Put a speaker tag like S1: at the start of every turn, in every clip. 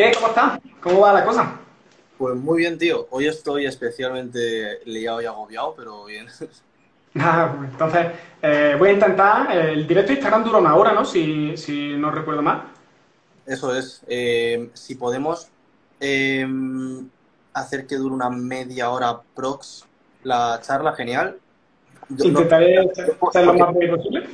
S1: ¿Qué? ¿Cómo estás? ¿Cómo va la cosa?
S2: Pues muy bien, tío. Hoy estoy especialmente liado y agobiado, pero bien.
S1: Ah, pues entonces, eh, voy a intentar. eh, el directo de Instagram dura una hora, ¿no? Si, si no recuerdo mal.
S2: Eso es. Eh, si podemos eh, hacer que dure una media hora prox la charla, genial. Yo- no-
S1: Intentaré ser lo más breve posible.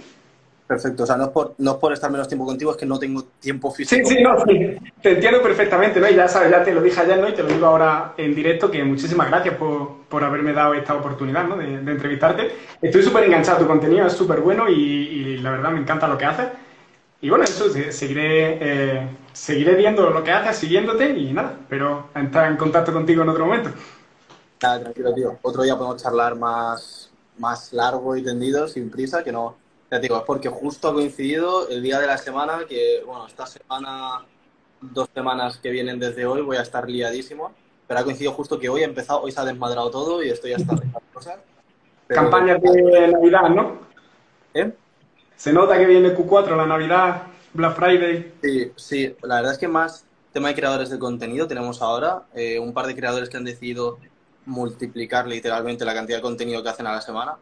S2: Perfecto. O sea, no es, por, no es por estar menos tiempo contigo, es que no tengo tiempo
S1: Sí,
S2: físico.
S1: sí, no, sí. Te entiendo perfectamente, ¿no? Y ya sabes, ya te lo dije ayer, ¿no? Y te lo digo ahora en directo, que muchísimas gracias por, por haberme dado esta oportunidad, ¿no? De, de entrevistarte. Estoy súper enganchado tu contenido, es súper bueno y, y la verdad me encanta lo que haces. Y bueno, eso, se- seguiré, eh, seguiré viendo lo que haces, siguiéndote y nada, pero estar en contacto contigo en otro momento.
S2: Nada, tranquilo, tío. Otro día podemos charlar más, más largo y tendido, sin prisa, que no. Ya te digo, es porque justo ha coincidido el día de la semana, que, bueno, esta semana, dos semanas que vienen desde hoy, voy a estar liadísimo. Pero ha coincidido justo que hoy ha empezado, hoy se ha desmadrado todo y estoy hasta de cosas. Pero-
S1: Campañas de Navidad, ¿no?
S2: ¿Eh?
S1: Se nota que viene Q4, la Navidad, Black Friday.
S2: Sí, sí, la verdad es que más tema de creadores de contenido tenemos ahora eh, un par de creadores que han decidido multiplicar literalmente la cantidad de contenido que hacen a la semana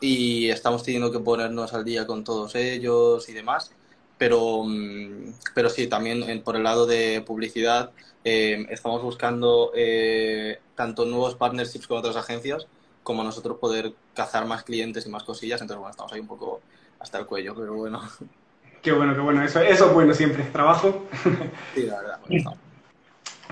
S2: y estamos teniendo que ponernos al día con todos ellos y demás. Pero, mm, pero sí, también en- por el lado de publicidad eh, estamos buscando eh, tanto nuevos partnerships con otras agencias como nosotros poder cazar más clientes y más cosillas. Entonces, bueno, estamos ahí un poco hasta el cuello, pero bueno,
S1: Qué bueno, qué bueno. Eso, eso es bueno siempre, trabajo.
S2: sí, la verdad. bueno.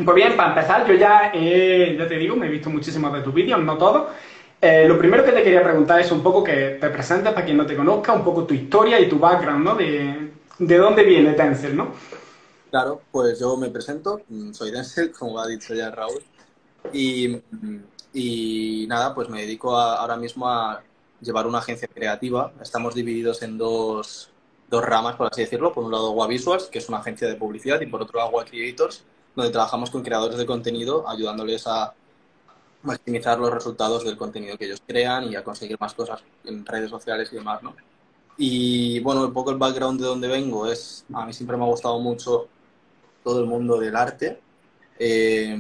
S1: Pues bien, para empezar, yo ya, he- ya te digo, me he visto muchísimos de tus vídeos, no todos. Eh, lo primero que te quería preguntar es un poco que te presentes para quien no te conozca, un poco tu historia y tu background, ¿no? De, de dónde viene Tencel, ¿no?
S2: Claro, pues yo me presento, mm, soy Denzel, como ha dicho ya Raúl, y, y nada, pues me dedico ahora mismo a llevar una agencia creativa. Estamos divididos en dos, dos ramas, por así decirlo. Por un lado, Agua Visuals, que es una agencia de publicidad, y por otro, Agua Creators, donde trabajamos con creadores de contenido, ayudándoles a maximizar los resultados del contenido que ellos crean y a conseguir más cosas en redes sociales y demás, ¿no? Y bueno, un poco el background de donde vengo es, a mí siempre me ha gustado mucho todo el mundo del arte. Eh,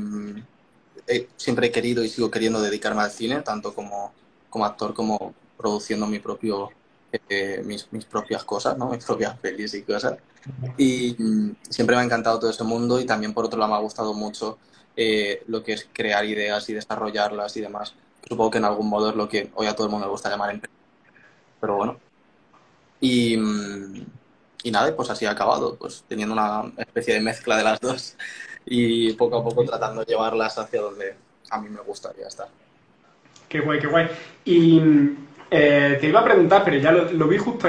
S2: he- siempre he querido y sigo queriendo dedicarme al cine, tanto como, como actor como produciendo mi propio, eh, mis, mis propias cosas, ¿no? mis propias pelis y cosas. Y mm, siempre me ha encantado todo ese mundo y también por otro lado me ha gustado mucho eh, lo que es crear ideas y desarrollarlas y demás. Supongo que en algún modo es lo que hoy a todo el mundo le gusta llamar empresa. Pero bueno. Y, mm, y nada, pues así ha acabado, pues teniendo una especie de mezcla de las dos y poco a poco tratando de llevarlas hacia donde a mí me gustaría estar.
S1: Qué guay, qué guay. Y eh, te iba a preguntar, pero ya lo, vi justo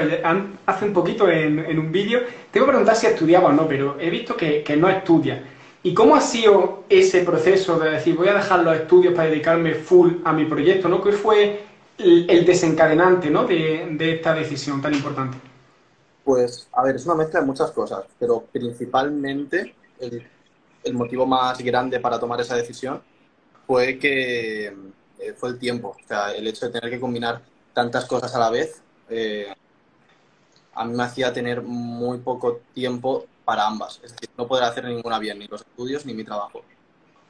S1: hace un poquito en, en un vídeo, te iba a preguntar si estudiaba o no, pero he visto que, que no estudias. ¿Y cómo ha sido ese proceso de decir, voy a dejar los estudios para dedicarme full a mi proyecto, ¿no? ¿Qué fue el, desencadenante, ¿no? de, esta decisión tan importante?
S2: Pues, a ver, es una mezcla de muchas cosas, pero principalmente el, el motivo más grande para tomar esa decisión fue que eh, fue el tiempo, o sea, el hecho de tener que combinar tantas cosas a la vez, eh, a mí me hacía tener muy poco tiempo para ambas, es decir, no poder hacer ninguna bien, ni los estudios ni mi trabajo.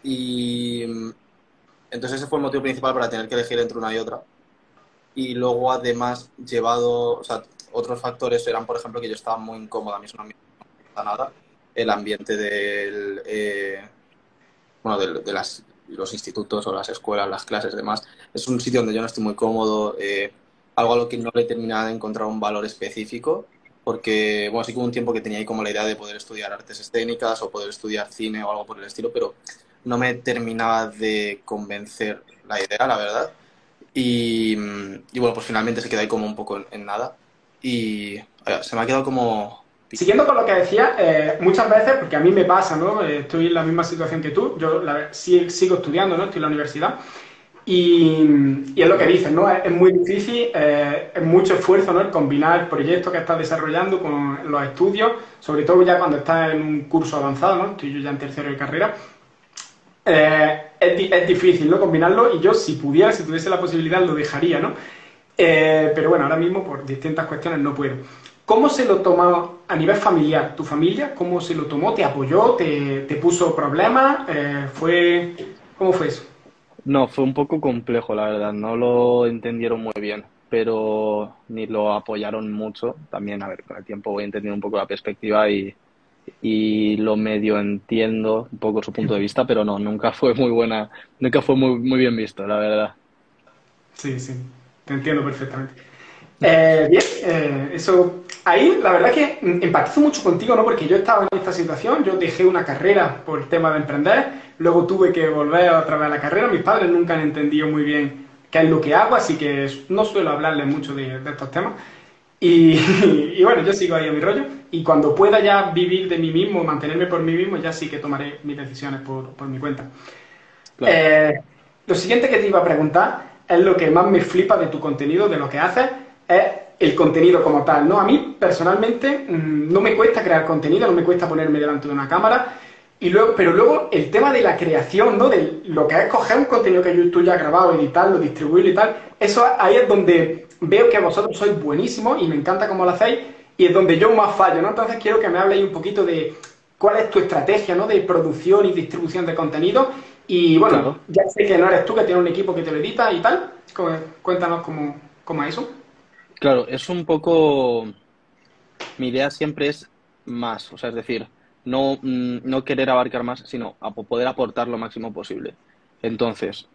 S2: Y entonces ese fue el motivo principal para tener que elegir entre una y otra. Y luego además llevado, o sea, otros factores eran, por ejemplo, que yo estaba muy incómoda, a mí eso no me gusta nada, el ambiente del, eh, bueno, del- de, las, los institutos o las escuelas, las clases, demás. Es un sitio donde yo no estoy muy cómodo, eh, algo a lo que no le terminaba de encontrar un valor específico, porque, bueno, sí que hubo un tiempo que tenía ahí como la idea de poder estudiar artes escénicas o poder estudiar cine o algo por el estilo, pero no me terminaba de convencer la idea, la verdad. Y, y bueno, pues finalmente se quedó ahí como un poco en, en nada. Y eh, se me ha quedado como...
S1: Siguiendo con lo que decía, eh, muchas veces, porque a mí me pasa, ¿no? Eh, estoy en la misma situación que tú, yo la- sigo estudiando, ¿no? Estoy en la universidad. Y, es lo que dices, ¿no? Es, muy difícil, eh, es mucho esfuerzo, ¿no? El combinar el proyecto que estás desarrollando con los estudios, sobre todo ya cuando estás en un curso avanzado, ¿no? Estoy yo ya en tercero de carrera. Eh, es, di- es difícil, ¿no? Combinarlo y yo, si pudiera, si tuviese la posibilidad, lo dejaría, ¿no? Eh, pero bueno, ahora mismo por distintas cuestiones no puedo. ¿Cómo se lo tomó a nivel familiar? ¿Tu familia cómo se lo tomó? ¿Te apoyó? ¿Te, puso problemas? Fue, ¿Cómo fue eso?
S2: No, fue un poco complejo, la verdad. No lo entendieron muy bien, pero ni lo apoyaron mucho. También, a ver, con el tiempo voy entendiendo un poco la perspectiva y, y lo medio entiendo un poco su punto de vista, pero no, nunca fue muy buena, nunca fue muy, muy bien visto, la verdad.
S1: Sí, sí, te entiendo perfectamente. Eh, bien, eh, eso, ahí la verdad que empatizo mucho contigo, ¿no? Porque yo estaba en esta situación, yo dejé una carrera por el tema de emprender, luego tuve que volver otra vez a la carrera, mis padres nunca han entendido muy bien qué es lo que hago, así que no suelo hablarles mucho de, estos temas. Y, bueno, yo sigo ahí a mi rollo. Y cuando pueda ya vivir de mí mismo, mantenerme por mí mismo, ya sí que tomaré mis decisiones por, por mi cuenta. Eh, lo siguiente que te iba a preguntar es lo que más me flipa de tu contenido, de lo que haces es el contenido como tal, ¿no? A mí, personalmente, mm, no me cuesta crear contenido, no me cuesta ponerme delante de una cámara, y luego, pero luego el tema de la creación, ¿no? De lo que es coger un contenido que tú ya has grabado, editarlo, distribuirlo y tal, eso ahí es donde veo que vosotros sois buenísimos y me encanta cómo lo hacéis, y es donde yo más fallo, ¿no? Entonces quiero que me habléis un poquito de cuál es tu estrategia, ¿no? De producción y distribución de contenido, y bueno, ya sé que no eres tú que tienes un equipo que te lo edita y tal, cuéntanos cómo, cómo es eso.
S2: Claro, es un poco. Mi idea siempre es más, o sea, es decir, no, mm, no querer abarcar más, sino poder aportar lo máximo posible. Entonces,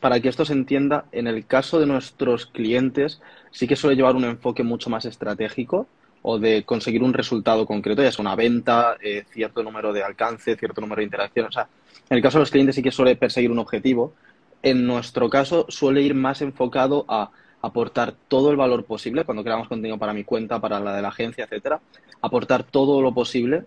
S2: para que esto se entienda, en el caso de nuestros clientes, sí que suele llevar un enfoque mucho más estratégico o de conseguir un resultado concreto, ya sea una venta, eh, cierto número de alcance, cierto número de interacciones. O sea, en el caso de los clientes sí que suele perseguir un objetivo. En nuestro caso suele ir más enfocado a aportar todo el valor posible cuando creamos contenido para mi cuenta, para la de la agencia, etcétera, aportar todo lo posible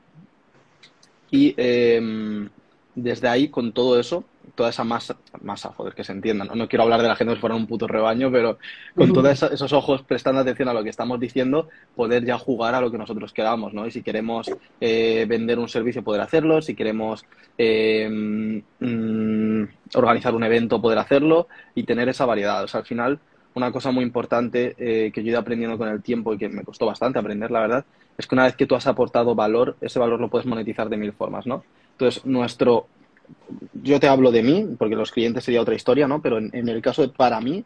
S2: y em, desde ahí, con todo eso, toda esa masa, masa joder, que se entienda, ¿no? quiero hablar de la gente como si fuera un puto rebaño, pero con todos esos ojos prestando atención a lo que estamos diciendo, poder ya jugar a lo que nosotros queramos, ¿no? Y si queremos eh, vender un servicio, poder hacerlo, si queremos em, mm, organizar un evento, poder hacerlo y tener esa variedad. O sea, al final una cosa muy importante eh, que yo he ido aprendiendo con el tiempo y que me costó bastante aprender, la verdad, es que una vez que tú has aportado valor, ese valor lo puedes monetizar de mil formas, ¿no? Entonces, nuestro... Yo te hablo de mí, porque los clientes sería otra historia, ¿no? Pero en, el caso de para mí,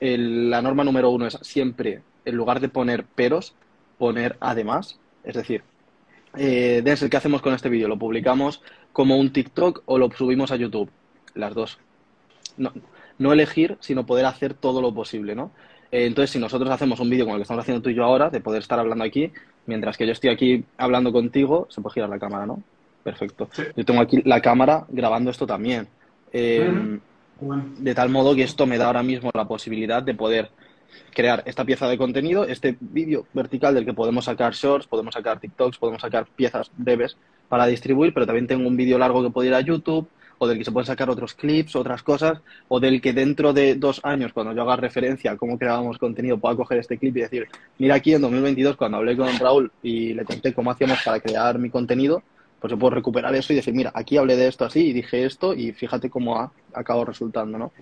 S2: la norma número uno es siempre, en lugar de poner peros, poner además. Es decir, eh, Denzel, ¿qué hacemos con este vídeo? ¿Lo publicamos como un TikTok o lo subimos a YouTube? Las dos. No, no elegir, sino poder hacer todo lo posible, ¿no? Eh, entonces, si nosotros hacemos un vídeo como el que estamos haciendo tú y yo ahora, de poder estar hablando aquí, mientras que yo estoy aquí hablando contigo, se puede girar la cámara, ¿no? Perfecto. Yo tengo aquí la cámara grabando esto también. Eh, de tal modo que esto me da ahora mismo la posibilidad de poder crear esta pieza de contenido, este vídeo vertical del que podemos sacar shorts, podemos sacar TikToks, podemos sacar piezas breves para distribuir, pero también tengo un vídeo largo que puede ir a YouTube, o del que se pueden sacar otros clips, otras cosas, o del que dentro de dos años, cuando yo haga referencia a cómo creábamos contenido, pueda coger este clip y decir, mira aquí en 2022 cuando hablé con Raúl y le conté cómo hacíamos para crear mi contenido, pues yo puedo recuperar eso y decir, mira, aquí hablé de esto así y dije esto y fíjate cómo ha acabado resultando, ¿no?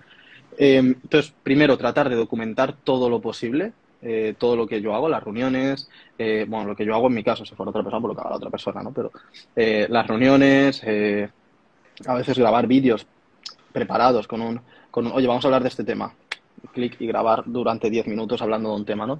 S2: Em, entonces, primero, tratar de documentar todo lo posible, eh, todo lo que yo hago, las reuniones, eh, bueno, lo que yo hago en mi caso, si fuera otra persona, por lo que haga la otra persona, ¿no? Pero eh, las reuniones, a veces grabar vídeos preparados con un, con oye, vamos a hablar de este tema, clic y grabar durante 10 minutos hablando de un tema, ¿no?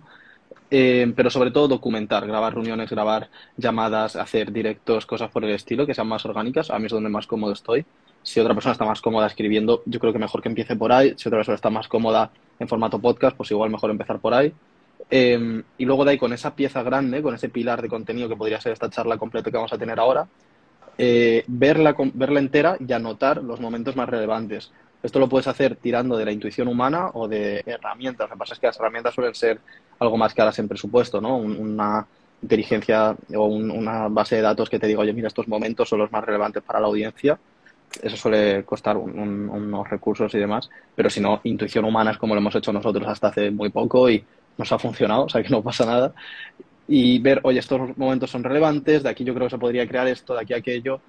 S2: Eh, pero sobre todo documentar, grabar reuniones, grabar llamadas, hacer directos, cosas por el estilo que sean más orgánicas. A mí es donde más cómodo estoy. Si otra persona está más cómoda escribiendo, yo creo que mejor que empiece por ahí. Si otra persona está más cómoda en formato podcast, pues igual mejor empezar por ahí. Eh, y luego de ahí con esa pieza grande, con ese pilar de contenido que podría ser esta charla completa que vamos a tener ahora, eh, verla, verla entera y anotar los momentos más relevantes. Esto lo puedes hacer tirando de la intuición humana o de herramientas. Lo que pasa es que las herramientas suelen ser algo más caras en presupuesto, ¿no? una inteligencia o una base de datos que te diga, oye, mira, estos momentos son los más relevantes para la audiencia. Eso suele costar unos recursos y demás, pero si no, intuición humana es como lo hemos hecho nosotros hasta hace muy poco y nos ha funcionado, o sea que no pasa nada y ver, oye, estos momentos son relevantes, de aquí yo creo que se podría crear esto, de aquí aquello,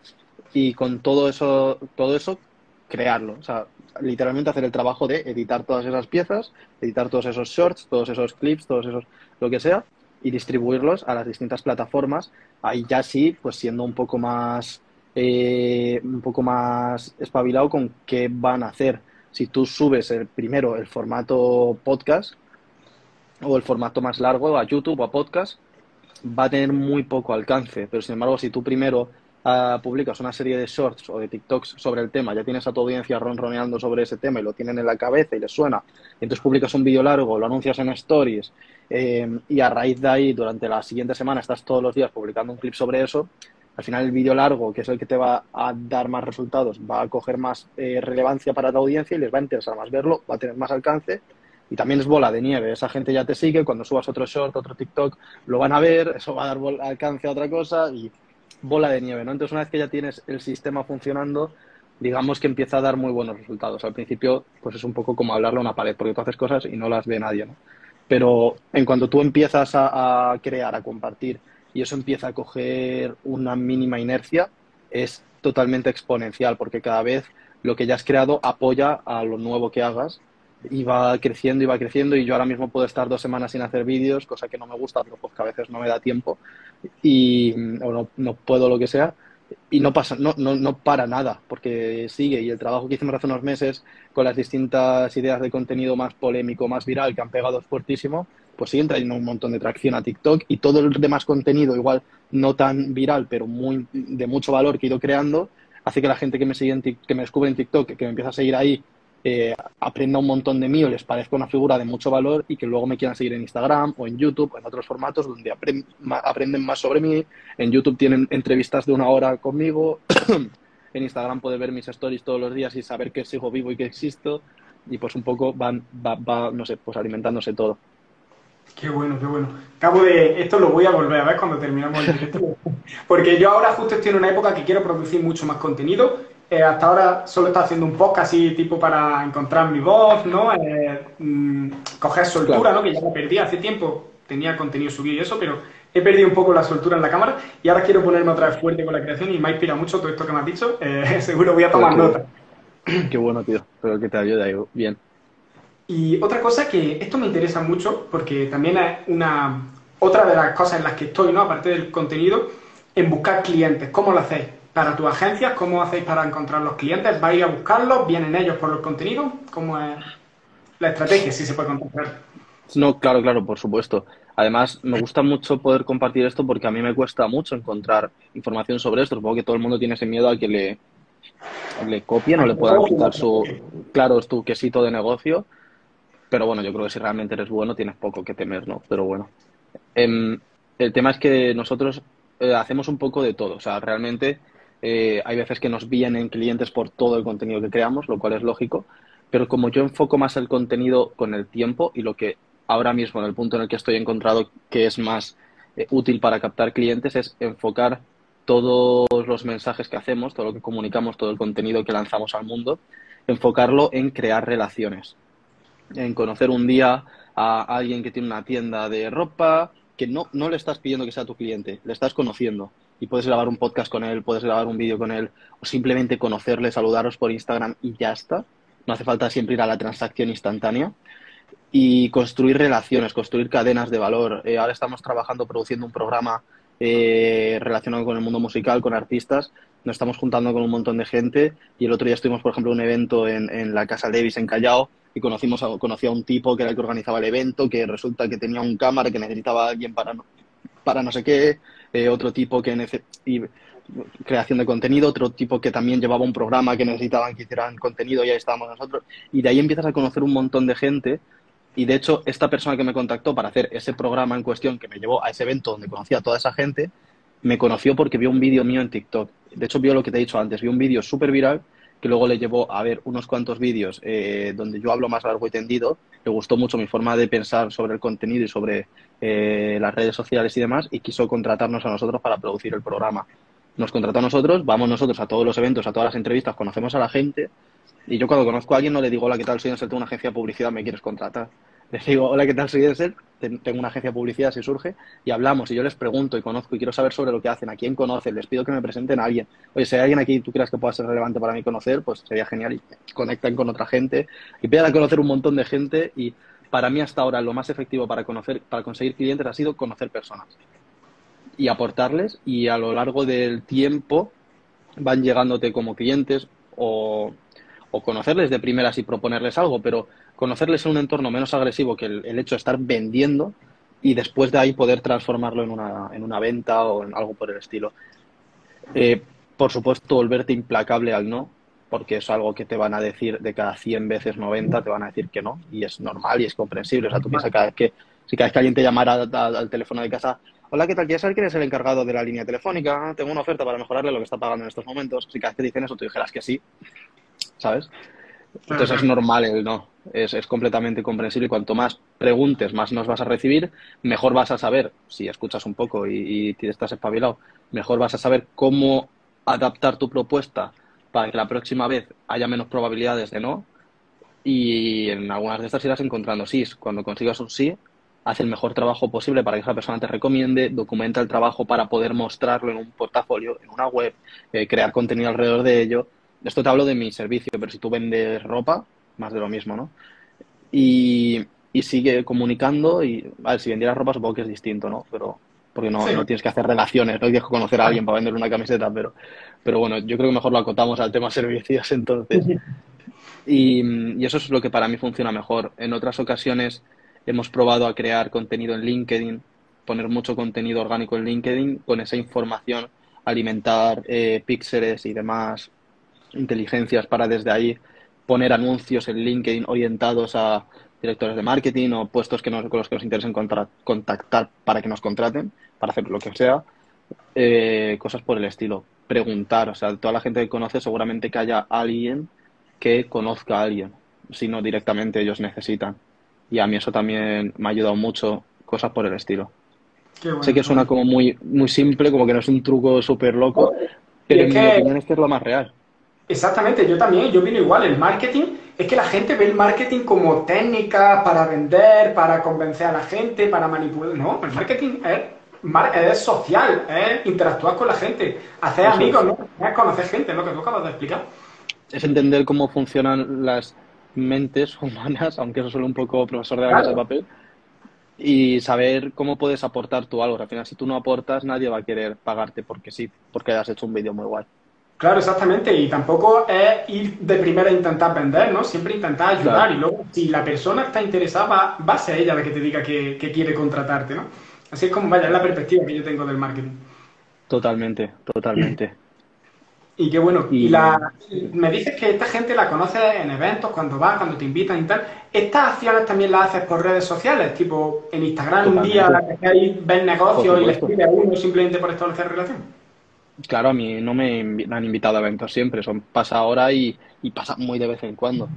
S2: y con todo eso, todo eso, crearlo. O sea, literalmente hacer el trabajo de editar todas esas piezas, editar todos esos shorts, todos esos clips, todos esos, lo que sea, y distribuirlos a las distintas plataformas. Ahí ya sí, pues siendo un poco más, eh, un poco más espabilado con qué van a hacer. Si tú subes el primero el formato podcast o el formato más largo a YouTube o a podcast, va a tener muy poco alcance. Pero sin embargo, si tú primero uh, publicas una serie de shorts o de TikToks sobre el tema, ya tienes a tu audiencia ronroneando sobre ese tema y lo tienen en la cabeza y les suena, y entonces publicas un vídeo largo, lo anuncias en stories eh, y a raíz de ahí durante la siguiente semana estás todos los días publicando un clip sobre eso, al final el vídeo largo, que es el que te va a dar más resultados, va a coger más eh, relevancia para la audiencia y les va a interesar más verlo, va a tener más alcance y también es bola de nieve. Esa gente ya te sigue, cuando subas otro short, otro TikTok, lo van a ver, eso va a dar alcance a otra cosa y bola de nieve, ¿no? Entonces, una vez que ya tienes el sistema funcionando, digamos que empieza a dar muy buenos resultados. Al principio, pues es un poco como hablarle a una pared, porque tú haces cosas y no las ve nadie, ¿no? Pero en cuanto tú empiezas a, crear, a compartir, y eso empieza a coger una mínima inercia, es totalmente exponencial, porque cada vez lo que ya has creado apoya a lo nuevo que hagas y va creciendo y va creciendo y yo ahora mismo puedo estar dos semanas sin hacer vídeos, cosa que no me gusta, pero pues que a veces no me da tiempo y o no, no puedo lo que sea y no pasa, no, no, no para nada, porque sigue y el trabajo que hicimos hace unos meses con las distintas ideas de contenido más polémico, más viral, que han pegado fuertísimo, pues siguen trayendo un montón de tracción a TikTok y todo el demás contenido, igual no tan viral, pero muy de mucho valor que he ido creando, hace que la gente que me sigue en, que me descubre en TikTok, que me empieza a seguir ahí, eh, aprenda un montón de mí o les parezca una figura de mucho valor y que luego me quieran seguir en Instagram o en YouTube o en otros formatos donde aprenden más sobre mí. En YouTube tienen entrevistas de una hora conmigo. en Instagram puede ver mis stories todos los días y saber que sigo vivo y que existo. Y pues un poco van, va, no sé, pues alimentándose todo.
S1: Qué bueno, qué bueno. Acabo de. Esto lo voy a volver a ver cuando terminamos el directo. Porque yo ahora justo estoy en una época que quiero producir mucho más contenido eh, hasta ahora solo está haciendo un podcast así tipo para encontrar mi voz, ¿no? Eh, mm, coger soltura, ¿no? Que ya la perdí hace tiempo, tenía contenido subido y eso, pero he perdido un poco la soltura en la cámara y ahora quiero ponerme otra vez fuerte con la creación y me ha inspirado mucho todo esto que me has dicho. Eh, seguro voy a tomar nota.
S2: Qué bueno, tío. Espero que te ayude bien.
S1: Y otra cosa que esto me interesa mucho porque también es una otra de las cosas en las que estoy, ¿no? Aparte del contenido, en buscar clientes. ¿Cómo lo hacéis? Para tus agencias? ¿Cómo hacéis para encontrar los clientes? ¿Vais a buscarlos? ¿Vienen ellos por los contenidos? ¿Cómo es la estrategia, si se puede contemplar?
S2: No, claro, claro, por supuesto. Además, me gusta mucho poder compartir esto porque a mí me cuesta mucho encontrar información sobre esto. Supongo que todo el mundo tiene ese miedo a que le, le copien o le puedan quitar su, claro, tu quesito de negocio. Pero bueno, yo creo que si realmente eres bueno tienes poco que temer, ¿no? Pero bueno. Em, el tema es que nosotros eh, hacemos un poco de todo. O sea, realmente eh, hay veces que nos vienen clientes por todo el contenido que creamos, lo cual es lógico, pero como yo enfoco más el contenido con el tiempo y lo que ahora mismo en el punto en el que estoy encontrado que es más eh, útil para captar clientes es enfocar todos los mensajes que hacemos, todo lo que comunicamos, todo el contenido que lanzamos al mundo, enfocarlo en crear relaciones, en conocer un día a alguien que tiene una tienda de ropa, que no, no le estás pidiendo que sea tu cliente, le estás conociendo y puedes grabar un podcast con él, puedes grabar un vídeo con él, o simplemente conocerle, saludaros por Instagram y ya está. No hace falta siempre ir a la transacción instantánea. Y construir relaciones, construir cadenas de valor. Eh, ahora estamos trabajando, produciendo un programa eh, relacionado con el mundo musical, con artistas. Nos estamos juntando con un montón de gente y el otro día estuvimos, por ejemplo, en un evento en, en la Casa Davis en Callao y conocimos a, conocí a un tipo que era el que organizaba el evento, que resulta que tenía un cámara que necesitaba a alguien para para no sé qué, eh, otro tipo que y creación de contenido, otro tipo que también llevaba un programa que necesitaban que hicieran contenido y ahí estábamos nosotros. Y de ahí empiezas a conocer un montón de gente. Y de hecho, esta persona que me contactó para hacer ese programa en cuestión que me llevó a ese evento donde conocía a toda esa gente, me conoció porque vio un vídeo mío en TikTok. De hecho, vio lo que te he dicho antes, vio un vídeo súper viral que luego le llevó a ver unos cuantos vídeos eh, donde yo hablo más largo y tendido. Le gustó mucho mi forma de pensar sobre el contenido y sobre eh, las redes sociales y demás y quiso contratarnos a nosotros para producir el programa. Nos contrató a nosotros, vamos nosotros a todos los eventos, a todas las entrevistas, conocemos a la gente y yo cuando conozco a alguien no le digo, hola, ¿qué tal? Soy tengo una agencia de publicidad, ¿me quieres contratar? Les digo, hola, ¿qué tal? Soy Ansel, tengo una agencia de publicidad, si surge, y hablamos, y yo les pregunto y conozco y quiero saber sobre lo que hacen, a quién conocen, les pido que me presenten a alguien. Oye, si hay alguien aquí tú creas que pueda ser relevante para mí conocer, pues sería genial y conectan con otra gente y empiezan a conocer un montón de gente y para mí hasta ahora lo más efectivo para conocer, para conseguir clientes ha sido conocer personas y aportarles y a lo largo del tiempo van llegándote como clientes o, conocerles de primeras y proponerles algo, pero conocerles en un entorno menos agresivo que el, hecho de estar vendiendo y después de ahí poder transformarlo en una, en una venta o en algo por el estilo. Eh, por supuesto, volverte implacable al no, porque es algo que te van a decir de cada 100 veces 90, te van a decir que no, y es normal y es comprensible. O sea, tú piensas cada vez que, si cada vez que alguien te llamara al, teléfono de casa, hola, ¿qué tal? ¿Quieres saber quién es el encargado de la línea telefónica? Tengo una oferta para mejorarle lo que está pagando en estos momentos. Si cada vez que dicen eso, tú dijeras que sí, ¿sabes? Entonces es normal el no, es, es, completamente comprensible y cuanto más preguntes, más nos vas a recibir, mejor vas a saber, si escuchas un poco y, y estás espabilado, mejor vas a saber cómo adaptar tu propuesta para que la próxima vez haya menos probabilidades de no. Y en algunas de estas irás encontrando sí. Cuando consigas un sí, haz el mejor trabajo posible para que esa persona te recomiende, documenta el trabajo para poder mostrarlo en un portafolio, en una web, eh, crear contenido alrededor de ello. Esto te hablo de mi servicio, pero si tú vendes ropa, más de lo mismo, ¿no? Y, y sigue comunicando y, a ver, si vendieras ropa supongo que es distinto, ¿no? Pero porque no, no, tienes que hacer relaciones, no tienes que conocer a alguien para vender una camiseta, pero, pero bueno, yo creo que mejor lo acotamos al tema servicios entonces. Y, y, eso es lo que para mí funciona mejor. En otras ocasiones hemos probado a crear contenido en LinkedIn, poner mucho contenido orgánico en LinkedIn, con esa información alimentar eh, píxeles y demás inteligencias para desde ahí poner anuncios en LinkedIn orientados a directores de marketing o puestos que nos, con los que nos interesen contactar para que nos contraten, para hacer lo que sea, eh, cosas por el estilo. Preguntar, o sea, toda la gente que conoce seguramente que haya alguien que conozca a alguien, si no directamente ellos necesitan. Y a mí eso también me ha ayudado mucho, cosas por el estilo. sé que suena como muy, muy simple, como que no es un truco súper loco, pero en mi opinión es que es lo más real.
S1: Exactamente, yo también, yo vino igual. El marketing es que la gente ve el marketing como técnica para vender, para convencer a la gente, para manipular. No, el marketing es, social, es interactuar con la gente, hacer amigos, ¿no? es conocer gente, lo que tú acabas de explicar.
S2: Es entender cómo funcionan las mentes humanas, aunque eso suele un poco profesor de la casa de papel, y saber cómo puedes aportar tú algo. Al final, si tú no aportas, nadie va a querer pagarte porque sí, porque hayas hecho un vídeo muy guay.
S1: Claro, exactamente. Y tampoco es ir de primera a intentar vender, ¿no? Siempre intentar ayudar. Y luego, si la persona está interesada, va, a ser ella la que te diga que, quiere contratarte, ¿no? Así es como, vaya, es la perspectiva que yo tengo del marketing.
S2: Totalmente, totalmente.
S1: Y qué bueno. Y, la, me dices que esta gente la conoces en eventos, cuando vas, cuando te invitan y tal. ¿Estas acciones también las haces por redes sociales? Tipo, en Instagram un día que hay, ves negocios y le escribes a uno simplemente por establecer relación.
S2: Claro, a mí no me han invitado a eventos siempre, son pasa ahora y, pasa muy de vez en cuando.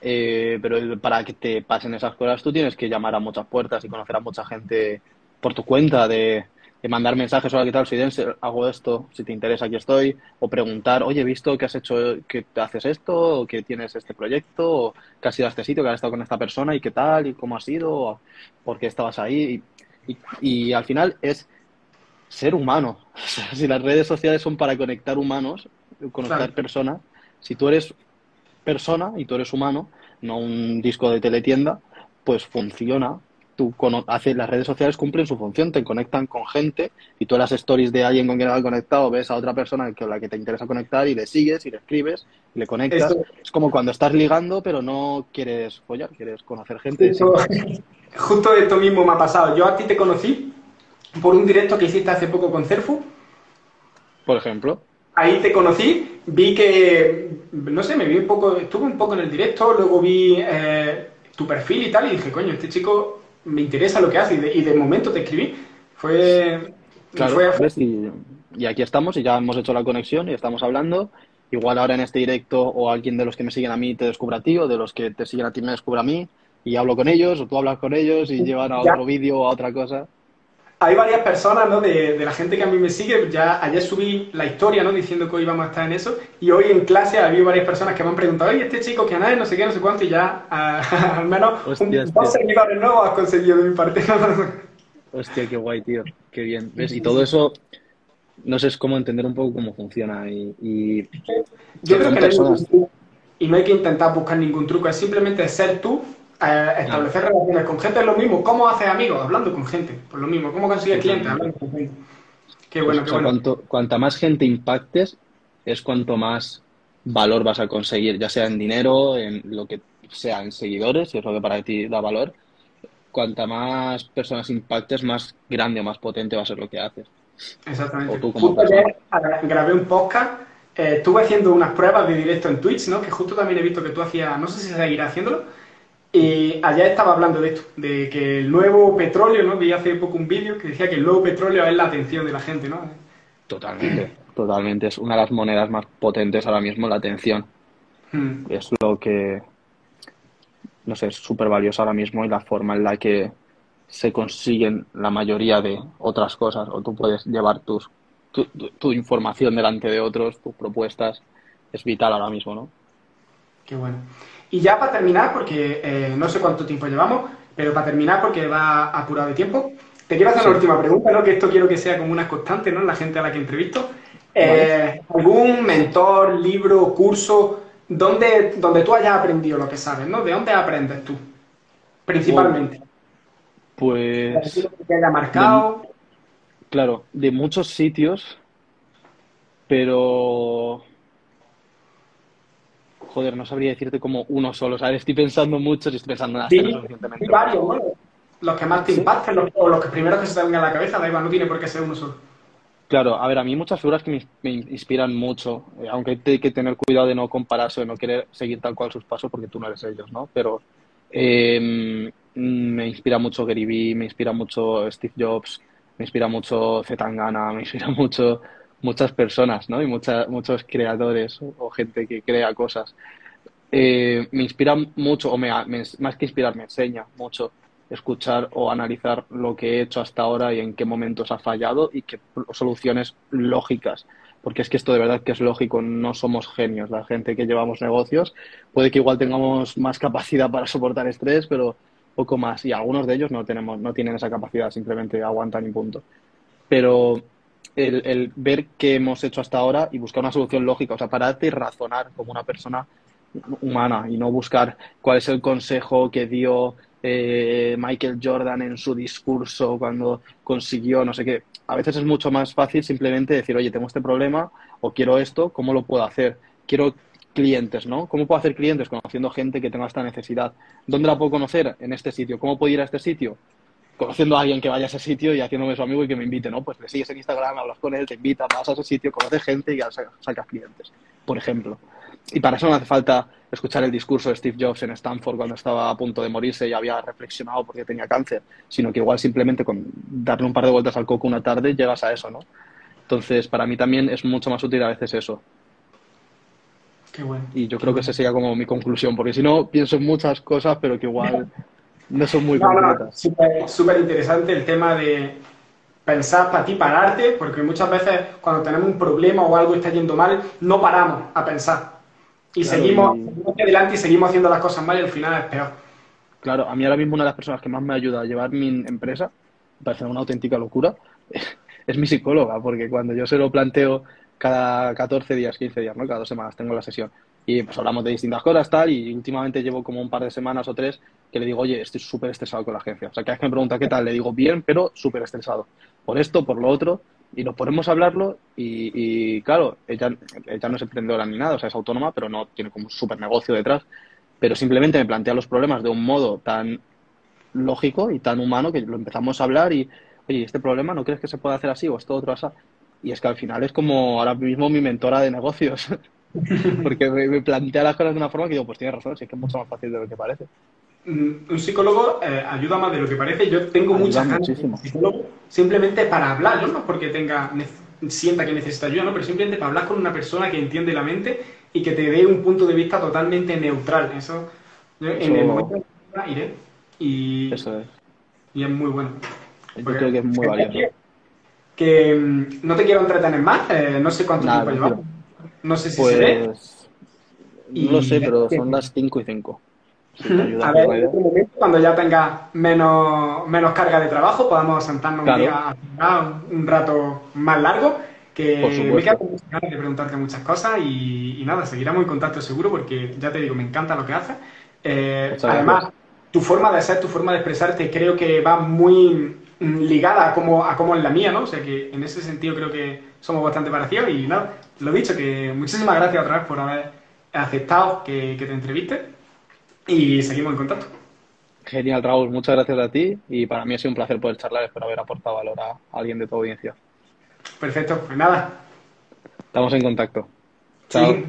S2: Eh, pero para que te pasen esas cosas tú tienes que llamar a muchas puertas y conocer a mucha gente por tu cuenta, de, mandar mensajes, hola, ¿qué tal? Soy Denser, hago esto, si te interesa, aquí estoy, o preguntar, oye, he visto que has hecho, que haces esto, o que tienes este proyecto, o que has ido a este sitio, que has estado con esta persona, y qué tal, y cómo has ido, o por qué estabas ahí. y al final es ser humano. si las redes sociales son para conectar humanos, conectar personas, si tú eres persona y tú eres humano, no un disco de teletienda, pues funciona. Tú haces, las redes sociales cumplen su función, te conectan con gente y tú las stories de alguien con quien has conectado ves a otra persona con la que te interesa conectar y le sigues y le escribes y le conectas. Es como cuando estás ligando pero no quieres follar, quieres conocer gente.
S1: Justo esto mismo me ha pasado. Yo a ti te conocí por un directo que hiciste hace poco con Cerfu.
S2: Por ejemplo.
S1: Ahí te conocí, vi que, no sé, me vi un poco, estuve un poco en el directo, luego vi eh, tu perfil y tal, y dije, coño, este chico me interesa lo que hace, y de, momento te escribí. Fue...
S2: Claro, y, y aquí estamos y ya hemos hecho la conexión y estamos hablando. Igual ahora en este directo o alguien de los que me siguen a mí te descubra a ti o de los que te siguen a ti me descubra a mí y hablo con ellos o tú hablas con ellos y llevan a otro vídeo o a otra cosa
S1: hay varias personas, ¿no? De, la gente que a mí me sigue. Ya ayer subí la historia, ¿no? Diciendo que hoy vamos a estar en eso. Y hoy en clase ha habido varias personas que me han preguntado, oye, este chico que nadie, no sé qué, no sé cuánto, y ya al menos dos seguidores nuevos has conseguido de mi parte.
S2: hostia, qué guay, tío. Qué bien. ¿Ves? Y todo eso, no sé, es cómo entender un poco cómo funciona. Y,
S1: Yo creo que no hay y no hay que intentar buscar ningún truco. Es simplemente ser tú eh, establecer relaciones con gente es lo mismo. ¿Cómo haces amigos? Hablando con gente. Pues lo mismo. ¿Cómo consigues clientes? Hablando con gente. Qué bueno,
S2: Pues,
S1: qué
S2: o sea,
S1: bueno.
S2: cuanto, cuanta más gente impactes, es cuanto más valor vas a conseguir, ya sea en dinero, en lo que sea, en seguidores, si es lo que para ti da valor. Cuanta más personas impactes, más grande o más potente va a ser lo que haces.
S1: Exactamente.
S2: O tú como
S1: Justo ayer grabé un podcast, eh, estuve haciendo unas pruebas de directo en Twitch, ¿no? Que justo también he visto que tú hacías, no sé si seguirás haciéndolo. Y ayer estaba hablando de esto, de que el nuevo petróleo, ¿no? Vi hace poco un vídeo que decía que el nuevo petróleo es la atención de la gente, ¿no?
S2: Totalmente, totalmente. Es una de las monedas más potentes ahora mismo, la atención.
S1: Hmm.
S2: Es lo que, no sé, es súper valioso ahora mismo y la forma en la que se consiguen la mayoría de otras cosas. O tú puedes llevar tus, tu, tu- tu información delante de otros, tus propuestas. Es vital ahora mismo, ¿no?
S1: Qué bueno. Y ya para terminar, porque eh, no sé cuánto tiempo llevamos, pero para terminar, porque va apurado de tiempo, te quiero hacer
S2: Sí.
S1: la última pregunta, ¿no? Que esto quiero que sea como una constante, ¿no? En la gente a la que entrevisto. Eh, ¿Algún mentor, libro, curso, donde, donde tú hayas aprendido lo que sabes, ¿no? ¿De dónde aprendes tú? Principalmente.
S2: Pues,
S1: que te haya marcado.
S2: claro, de muchos sitios, pero... Joder, no sabría decirte como uno solo, ¿sabes? Estoy pensando mucho y estoy pensando en hacerlo suficientemente.
S1: varios, ¿no? Los que más te impacten, los, o los que primeros que se te vengan a la cabeza, da igual, no tiene por qué ser uno solo.
S2: Claro, a ver, a mí muchas figuras que me, ins- me inspiran mucho, eh, aunque hay que tener cuidado de no compararse, de no querer seguir tal cual sus pasos, porque tú no eres ellos, ¿no? Pero eh, mm, me inspira mucho Gary Vee, me inspira mucho Steve Jobs, me inspira mucho Zetangana, me inspira mucho muchas personas, ¿no? Y mucha- muchos creadores o, gente que crea cosas. Eh, me inspira mucho, o me, me- más que inspirar, me enseña mucho escuchar o analizar lo que he hecho hasta ahora y en qué momentos ha fallado y qué soluciones lógicas. Porque es que esto de verdad que es lógico, no somos genios. La gente que llevamos negocios puede que igual tengamos más capacidad para soportar estrés, pero poco más. Y algunos de ellos no tenemos, no tienen esa capacidad, simplemente aguantan y punto. Pero el, el ver qué hemos hecho hasta ahora y buscar una solución lógica, o sea, pararte y razonar como una persona humana y no buscar cuál es el consejo que dio eh, Michael Jordan en su discurso cuando consiguió no sé qué. A veces es mucho más fácil simplemente decir, oye, tengo este problema o quiero esto, ¿cómo lo puedo hacer? Quiero clientes, ¿no? ¿Cómo puedo hacer clientes? Conociendo gente que tenga esta necesidad. ¿Dónde la puedo conocer? En este sitio. ¿Cómo puedo ir a este sitio? Conociendo a alguien que vaya a ese sitio y haciéndome su amigo y que me invite, ¿no? Pues le sigues en Instagram, hablas con él, te invita, vas a ese sitio, conoces gente y ya sa- sacas clientes, por ejemplo. Y para eso no hace falta escuchar el discurso de Steve Jobs en Stanford cuando estaba a punto de morirse y había reflexionado porque tenía cáncer, sino que igual simplemente con darle un par de vueltas al coco una tarde llegas a eso, ¿no? Entonces, para mí también es mucho más útil a veces eso.
S1: Qué bueno.
S2: Y yo creo que esa sería como mi conclusión, porque si no, pienso en muchas cosas, pero que igual no son muy
S1: No, no,
S2: concretas.
S1: súper súper interesante el tema de pensar para ti, pararte, porque muchas veces cuando tenemos un problema o algo está yendo mal, no paramos a pensar. Y
S2: Claro,
S1: seguimos,
S2: y-
S1: seguimos adelante y seguimos haciendo las cosas mal y al final es peor.
S2: Claro, a mí ahora mismo una de las personas que más me ayuda a llevar mi empresa, me parece una auténtica locura, es mi psicóloga, porque cuando yo se lo planteo cada 14 días, 15 días, ¿no? Cada dos semanas tengo la sesión y pues hablamos de distintas cosas, tal, y últimamente llevo como un par de semanas o tres que le digo, oye, estoy súper estresado con la agencia. O sea, cada vez que me pregunta qué tal, le digo bien, pero súper estresado. Por esto, por lo otro, y nos ponemos a hablarlo y, claro, ella, ella no es emprendedora ni nada, o sea, es autónoma, pero no tiene como un súper negocio detrás, pero simplemente me plantea los problemas de un modo tan lógico y tan humano que lo empezamos a hablar y, oye, ¿este problema no crees que se puede hacer así o esto otro así? Y es que al final es como ahora mismo mi mentora de negocios, porque me, plantea las cosas de una forma que digo, pues tienes razón, sí que es mucho más fácil de lo que parece.
S1: Mm, Un psicólogo eh, ayuda más de lo que parece. Yo tengo
S2: Ayuda
S1: muchas ganas de psicólogo simplemente para hablar, no porque tenga sienta que necesita ayuda, ¿no? pero simplemente para hablar con una persona que entiende la mente y que te dé un punto de vista totalmente neutral. Eso, yo en
S2: Eso-
S1: el momento que pueda, iré y,
S2: Eso es.
S1: y es muy bueno.
S2: Yo creo que es muy valioso.
S1: Que mm, no te quiero entretener más, eh, no sé cuánto
S2: Nada,
S1: tiempo llevamos. No sé si se ve.
S2: Pues no lo sé, pero son las 5 y 5. Si
S1: A ver, en otro momento, cuando ya tengas menos, menos carga de trabajo, podamos sentarnos
S2: Claro.
S1: un día a cenar un, un rato más largo, que me muchas ganas de preguntarte muchas cosas y, y nada, seguiremos en contacto seguro porque ya te digo, me encanta lo que haces. Eh, además, tu forma de ser, tu forma de expresarte, creo que va muy mm, ligada a cómo, a cómo es la mía, ¿no? O sea que en ese sentido creo que somos bastante parecidos y nada, lo dicho, que muchísimas gracias otra vez por haber aceptado que, que te entreviste y seguimos en contacto.
S2: Genial, Raúl. Muchas gracias a ti y para mí ha sido un placer poder charlar. Espero haber aportado valor a alguien de tu audiencia.
S1: Perfecto, pues nada.
S2: Estamos en contacto. Chao.
S1: Sí,